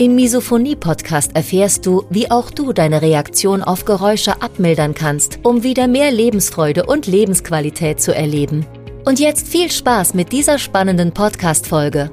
Im Misophonie-Podcast erfährst du, wie auch du deine Reaktion auf Geräusche abmildern kannst, um wieder mehr Lebensfreude und Lebensqualität zu erleben. Und jetzt viel Spaß mit dieser spannenden Podcast-Folge.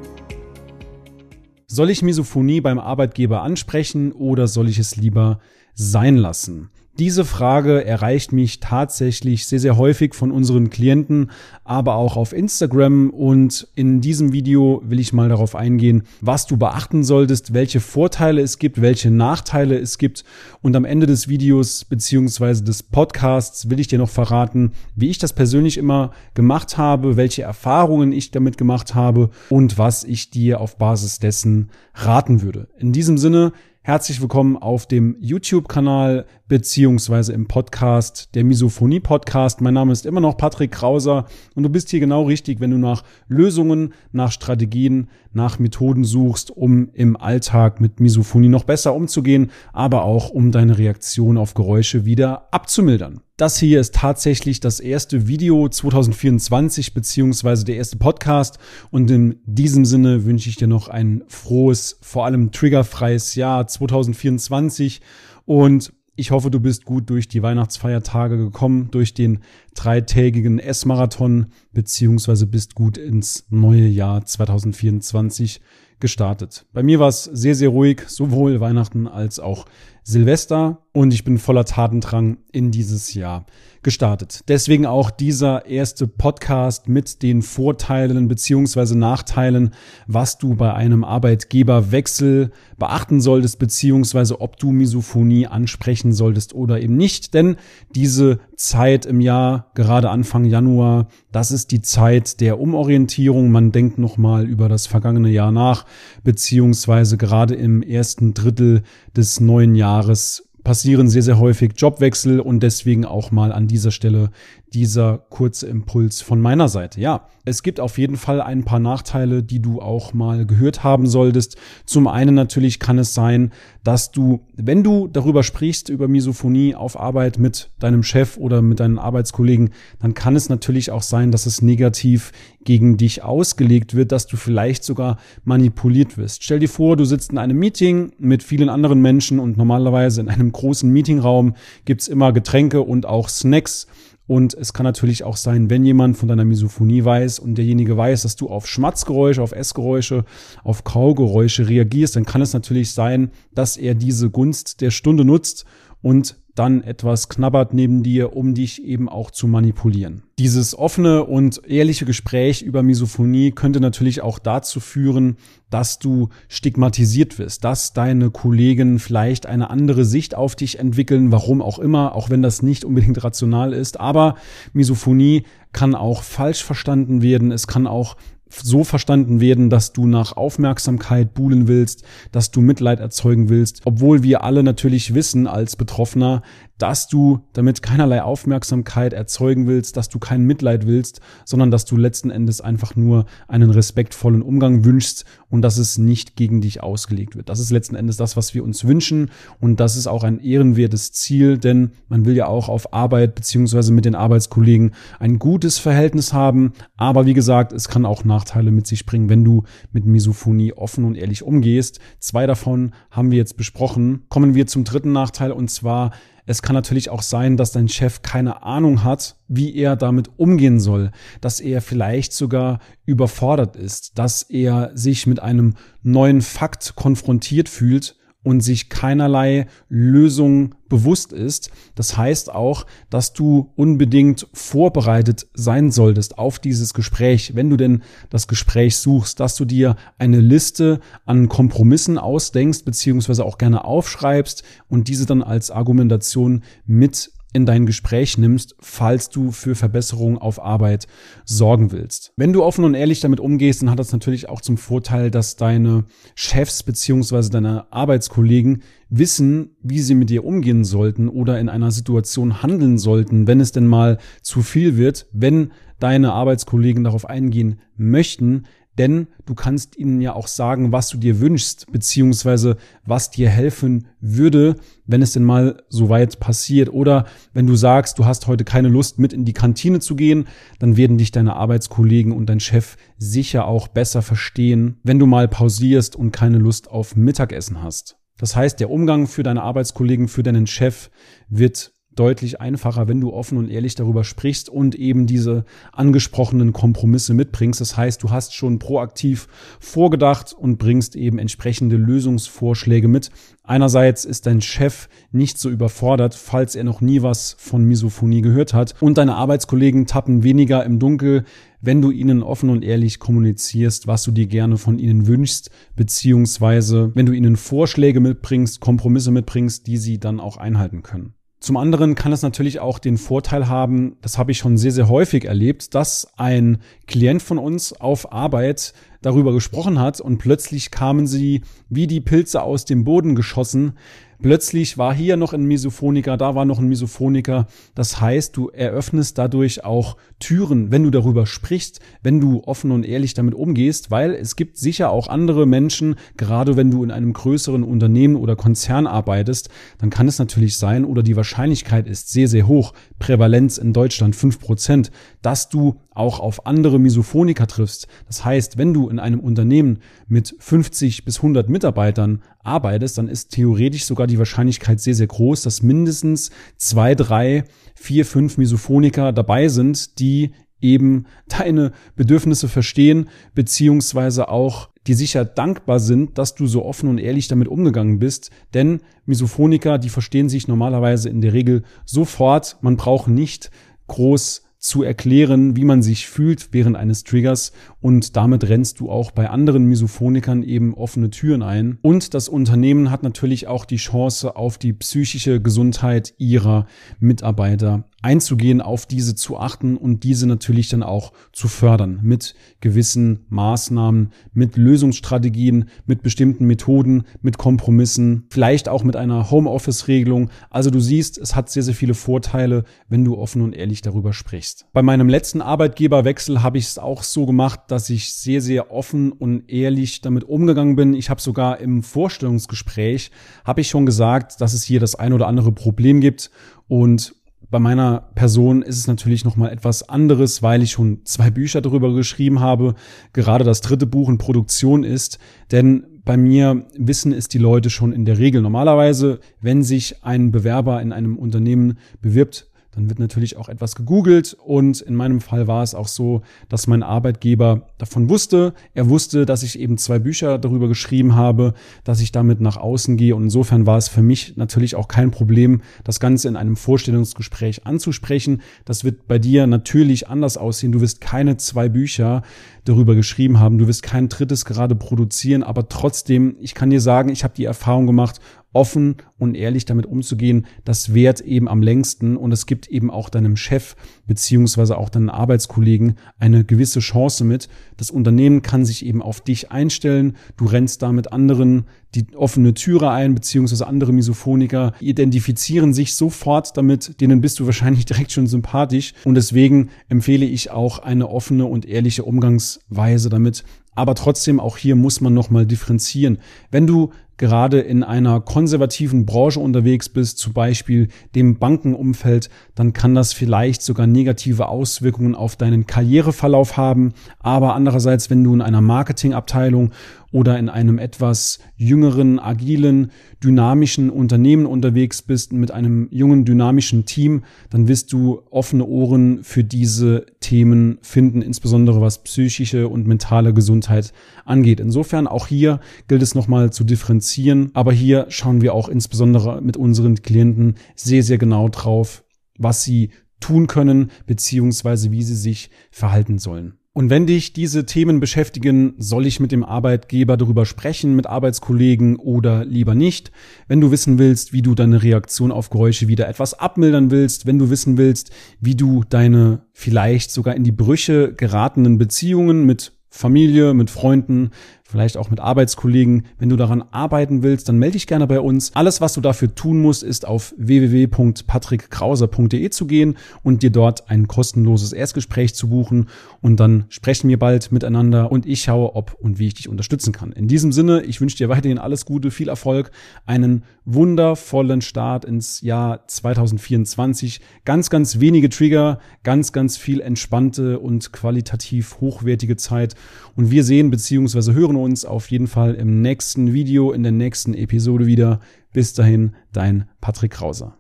Soll ich Misophonie beim Arbeitgeber ansprechen oder soll ich es lieber sein lassen? Diese Frage erreicht mich tatsächlich sehr, sehr häufig von unseren Klienten, aber auch auf Instagram. Und in diesem Video will ich mal darauf eingehen, was du beachten solltest, welche Vorteile es gibt, welche Nachteile es gibt. Und am Ende des Videos beziehungsweise des Podcasts will ich dir noch verraten, wie ich das persönlich immer gemacht habe, welche Erfahrungen ich damit gemacht habe und was ich dir auf Basis dessen raten würde. In diesem Sinne, Herzlich willkommen auf dem YouTube-Kanal beziehungsweise im Podcast, der Misophonie-Podcast. Mein Name ist immer noch Patrick Krauser und du bist hier genau richtig, wenn du nach Lösungen, nach Strategien, nach Methoden suchst, um im Alltag mit Misophonie noch besser umzugehen, aber auch um deine Reaktion auf Geräusche wieder abzumildern. Das hier ist tatsächlich das erste Video 2024 beziehungsweise der erste Podcast. Und in diesem Sinne wünsche ich dir noch ein frohes, vor allem triggerfreies Jahr 2024 und ich hoffe, du bist gut durch die Weihnachtsfeiertage gekommen, durch den dreitägigen S-Marathon, beziehungsweise bist gut ins neue Jahr 2024 gestartet. Bei mir war es sehr, sehr ruhig, sowohl Weihnachten als auch Silvester und ich bin voller Tatendrang in dieses Jahr gestartet. Deswegen auch dieser erste Podcast mit den Vorteilen beziehungsweise Nachteilen, was du bei einem Arbeitgeberwechsel beachten solltest, beziehungsweise ob du Misophonie ansprechen solltest oder eben nicht. Denn diese Zeit im Jahr, gerade Anfang Januar, das ist die Zeit der Umorientierung. Man denkt nochmal über das vergangene Jahr nach, beziehungsweise gerade im ersten Drittel des neuen Jahres passieren sehr, sehr häufig Jobwechsel und deswegen auch mal an dieser Stelle dieser kurze Impuls von meiner Seite. Ja, es gibt auf jeden Fall ein paar Nachteile, die du auch mal gehört haben solltest. Zum einen natürlich kann es sein, dass du, wenn du darüber sprichst, über Misophonie auf Arbeit mit deinem Chef oder mit deinen Arbeitskollegen, dann kann es natürlich auch sein, dass es negativ gegen dich ausgelegt wird, dass du vielleicht sogar manipuliert wirst. Stell dir vor, du sitzt in einem Meeting mit vielen anderen Menschen und normalerweise in einem großen Meetingraum gibt's immer Getränke und auch Snacks. Und es kann natürlich auch sein, wenn jemand von deiner Misophonie weiß und derjenige weiß, dass du auf Schmatzgeräusche, auf Essgeräusche, auf Kaugeräusche reagierst, dann kann es natürlich sein, dass er diese Gunst der Stunde nutzt und dann etwas knabbert neben dir, um dich eben auch zu manipulieren. Dieses offene und ehrliche Gespräch über Misophonie könnte natürlich auch dazu führen, dass du stigmatisiert wirst, dass deine Kollegen vielleicht eine andere Sicht auf dich entwickeln, warum auch immer, auch wenn das nicht unbedingt rational ist. Aber Misophonie kann auch falsch verstanden werden. Es kann auch so verstanden werden, dass du nach Aufmerksamkeit buhlen willst, dass du Mitleid erzeugen willst, obwohl wir alle natürlich wissen als Betroffener, dass du damit keinerlei Aufmerksamkeit erzeugen willst, dass du kein Mitleid willst, sondern dass du letzten Endes einfach nur einen respektvollen Umgang wünschst und dass es nicht gegen dich ausgelegt wird. Das ist letzten Endes das, was wir uns wünschen und das ist auch ein ehrenwertes Ziel, denn man will ja auch auf Arbeit beziehungsweise mit den Arbeitskollegen ein gutes Verhältnis haben, aber wie gesagt, es kann auch Nachteile mit sich bringen, wenn du mit Misophonie offen und ehrlich umgehst. Zwei davon haben wir jetzt besprochen. Kommen wir zum dritten Nachteil und zwar es kann natürlich auch sein, dass dein Chef keine Ahnung hat, wie er damit umgehen soll, dass er vielleicht sogar überfordert ist, dass er sich mit einem neuen Fakt konfrontiert fühlt und sich keinerlei Lösung bewusst ist. Das heißt auch, dass du unbedingt vorbereitet sein solltest auf dieses Gespräch, wenn du denn das Gespräch suchst, dass du dir eine Liste an Kompromissen ausdenkst, beziehungsweise auch gerne aufschreibst und diese dann als Argumentation mit in dein Gespräch nimmst, falls du für Verbesserungen auf Arbeit sorgen willst. Wenn du offen und ehrlich damit umgehst, dann hat das natürlich auch zum Vorteil, dass deine Chefs beziehungsweise deine Arbeitskollegen wissen, wie sie mit dir umgehen sollten oder in einer Situation handeln sollten, wenn es denn mal zu viel wird, wenn deine Arbeitskollegen darauf eingehen möchten, denn du kannst ihnen ja auch sagen, was du dir wünschst, beziehungsweise was dir helfen würde, wenn es denn mal so weit passiert. Oder wenn du sagst, du hast heute keine Lust, mit in die Kantine zu gehen, dann werden dich deine Arbeitskollegen und dein Chef sicher auch besser verstehen, wenn du mal pausierst und keine Lust auf Mittagessen hast. Das heißt, der Umgang für deine Arbeitskollegen, für deinen Chef wird deutlich einfacher, wenn du offen und ehrlich darüber sprichst und eben diese angesprochenen Kompromisse mitbringst. Das heißt, du hast schon proaktiv vorgedacht und bringst eben entsprechende Lösungsvorschläge mit. Einerseits ist dein Chef nicht so überfordert, falls er noch nie was von Misophonie gehört hat und deine Arbeitskollegen tappen weniger im Dunkel, wenn du ihnen offen und ehrlich kommunizierst, was du dir gerne von ihnen wünschst, beziehungsweise wenn du ihnen Vorschläge mitbringst, Kompromisse mitbringst, die sie dann auch einhalten können. Zum anderen kann es natürlich auch den Vorteil haben, das habe ich schon sehr, sehr häufig erlebt, dass ein Klient von uns auf Arbeit darüber gesprochen hat und plötzlich kamen sie wie die Pilze aus dem Boden geschossen Plötzlich war hier noch ein Misophoniker, da war noch ein Misophoniker. Das heißt, du eröffnest dadurch auch Türen, wenn du darüber sprichst, wenn du offen und ehrlich damit umgehst, weil es gibt sicher auch andere Menschen, gerade wenn du in einem größeren Unternehmen oder Konzern arbeitest, dann kann es natürlich sein oder die Wahrscheinlichkeit ist sehr, sehr hoch, Prävalenz in Deutschland fünf Prozent, dass du auch auf andere Misophoniker triffst. Das heißt, wenn du in einem Unternehmen mit 50 bis 100 Mitarbeitern arbeitest, dann ist theoretisch sogar die Wahrscheinlichkeit sehr, sehr groß, dass mindestens zwei, drei, vier, fünf Misophoniker dabei sind, die eben deine Bedürfnisse verstehen, beziehungsweise auch die sicher dankbar sind, dass du so offen und ehrlich damit umgegangen bist. Denn Misophoniker, die verstehen sich normalerweise in der Regel sofort. Man braucht nicht groß zu erklären, wie man sich fühlt während eines Triggers und damit rennst du auch bei anderen Misophonikern eben offene Türen ein. Und das Unternehmen hat natürlich auch die Chance auf die psychische Gesundheit ihrer Mitarbeiter einzugehen, auf diese zu achten und diese natürlich dann auch zu fördern mit gewissen Maßnahmen, mit Lösungsstrategien, mit bestimmten Methoden, mit Kompromissen, vielleicht auch mit einer Homeoffice-Regelung. Also du siehst, es hat sehr, sehr viele Vorteile, wenn du offen und ehrlich darüber sprichst. Bei meinem letzten Arbeitgeberwechsel habe ich es auch so gemacht, dass ich sehr, sehr offen und ehrlich damit umgegangen bin. Ich habe sogar im Vorstellungsgespräch, habe ich schon gesagt, dass es hier das ein oder andere Problem gibt und bei meiner Person ist es natürlich noch mal etwas anderes, weil ich schon zwei Bücher darüber geschrieben habe, gerade das dritte Buch in Produktion ist, denn bei mir wissen es die Leute schon in der Regel. Normalerweise, wenn sich ein Bewerber in einem Unternehmen bewirbt, dann wird natürlich auch etwas gegoogelt und in meinem Fall war es auch so, dass mein Arbeitgeber davon wusste. Er wusste, dass ich eben zwei Bücher darüber geschrieben habe, dass ich damit nach außen gehe und insofern war es für mich natürlich auch kein Problem, das Ganze in einem Vorstellungsgespräch anzusprechen. Das wird bei dir natürlich anders aussehen. Du wirst keine zwei Bücher darüber geschrieben haben. Du wirst kein drittes gerade produzieren, aber trotzdem, ich kann dir sagen, ich habe die Erfahrung gemacht, offen und ehrlich damit umzugehen, das währt eben am längsten und es gibt eben auch deinem Chef beziehungsweise auch deinen Arbeitskollegen eine gewisse Chance mit. Das Unternehmen kann sich eben auf dich einstellen. Du rennst damit anderen die offene Türe ein, beziehungsweise andere Misophoniker identifizieren sich sofort damit, denen bist du wahrscheinlich direkt schon sympathisch. Und deswegen empfehle ich auch eine offene und ehrliche Umgangsweise damit. Aber trotzdem auch hier muss man nochmal differenzieren. Wenn du gerade in einer konservativen Branche unterwegs bist, zum Beispiel dem Bankenumfeld, dann kann das vielleicht sogar negative Auswirkungen auf deinen Karriereverlauf haben. Aber andererseits, wenn du in einer Marketingabteilung oder in einem etwas jüngeren, agilen, dynamischen Unternehmen unterwegs bist mit einem jungen, dynamischen Team, dann wirst du offene Ohren für diese Themen finden, insbesondere was psychische und mentale Gesundheit angeht. Insofern auch hier gilt es nochmal zu differenzieren, aber hier schauen wir auch insbesondere mit unseren Klienten sehr, sehr genau drauf, was sie tun können, beziehungsweise wie sie sich verhalten sollen. Und wenn dich diese Themen beschäftigen, soll ich mit dem Arbeitgeber darüber sprechen, mit Arbeitskollegen oder lieber nicht? Wenn du wissen willst, wie du deine Reaktion auf Geräusche wieder etwas abmildern willst, wenn du wissen willst, wie du deine vielleicht sogar in die Brüche geratenen Beziehungen mit Familie, mit Freunden, vielleicht auch mit Arbeitskollegen. Wenn du daran arbeiten willst, dann melde dich gerne bei uns. Alles, was du dafür tun musst, ist auf www.patrickkrauser.de zu gehen und dir dort ein kostenloses Erstgespräch zu buchen. Und dann sprechen wir bald miteinander und ich schaue, ob und wie ich dich unterstützen kann. In diesem Sinne, ich wünsche dir weiterhin alles Gute, viel Erfolg, einen wundervollen Start ins Jahr 2024. Ganz, ganz wenige Trigger, ganz, ganz viel entspannte und qualitativ hochwertige Zeit. Und wir sehen bzw. hören uns auf jeden Fall im nächsten Video, in der nächsten Episode wieder. Bis dahin, dein Patrick Krauser.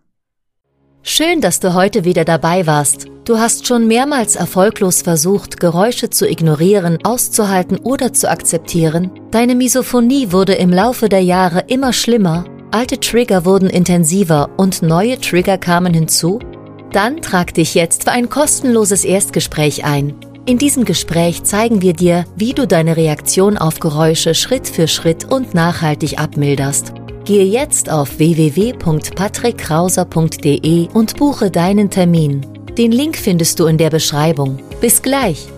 Schön, dass du heute wieder dabei warst. Du hast schon mehrmals erfolglos versucht, Geräusche zu ignorieren, auszuhalten oder zu akzeptieren. Deine Misophonie wurde im Laufe der Jahre immer schlimmer. Alte Trigger wurden intensiver und neue Trigger kamen hinzu. Dann trag dich jetzt für ein kostenloses Erstgespräch ein. In diesem Gespräch zeigen wir dir, wie du deine Reaktion auf Geräusche Schritt für Schritt und nachhaltig abmilderst. Gehe jetzt auf www.patrickkrauser.de und buche deinen Termin. Den Link findest du in der Beschreibung. Bis gleich!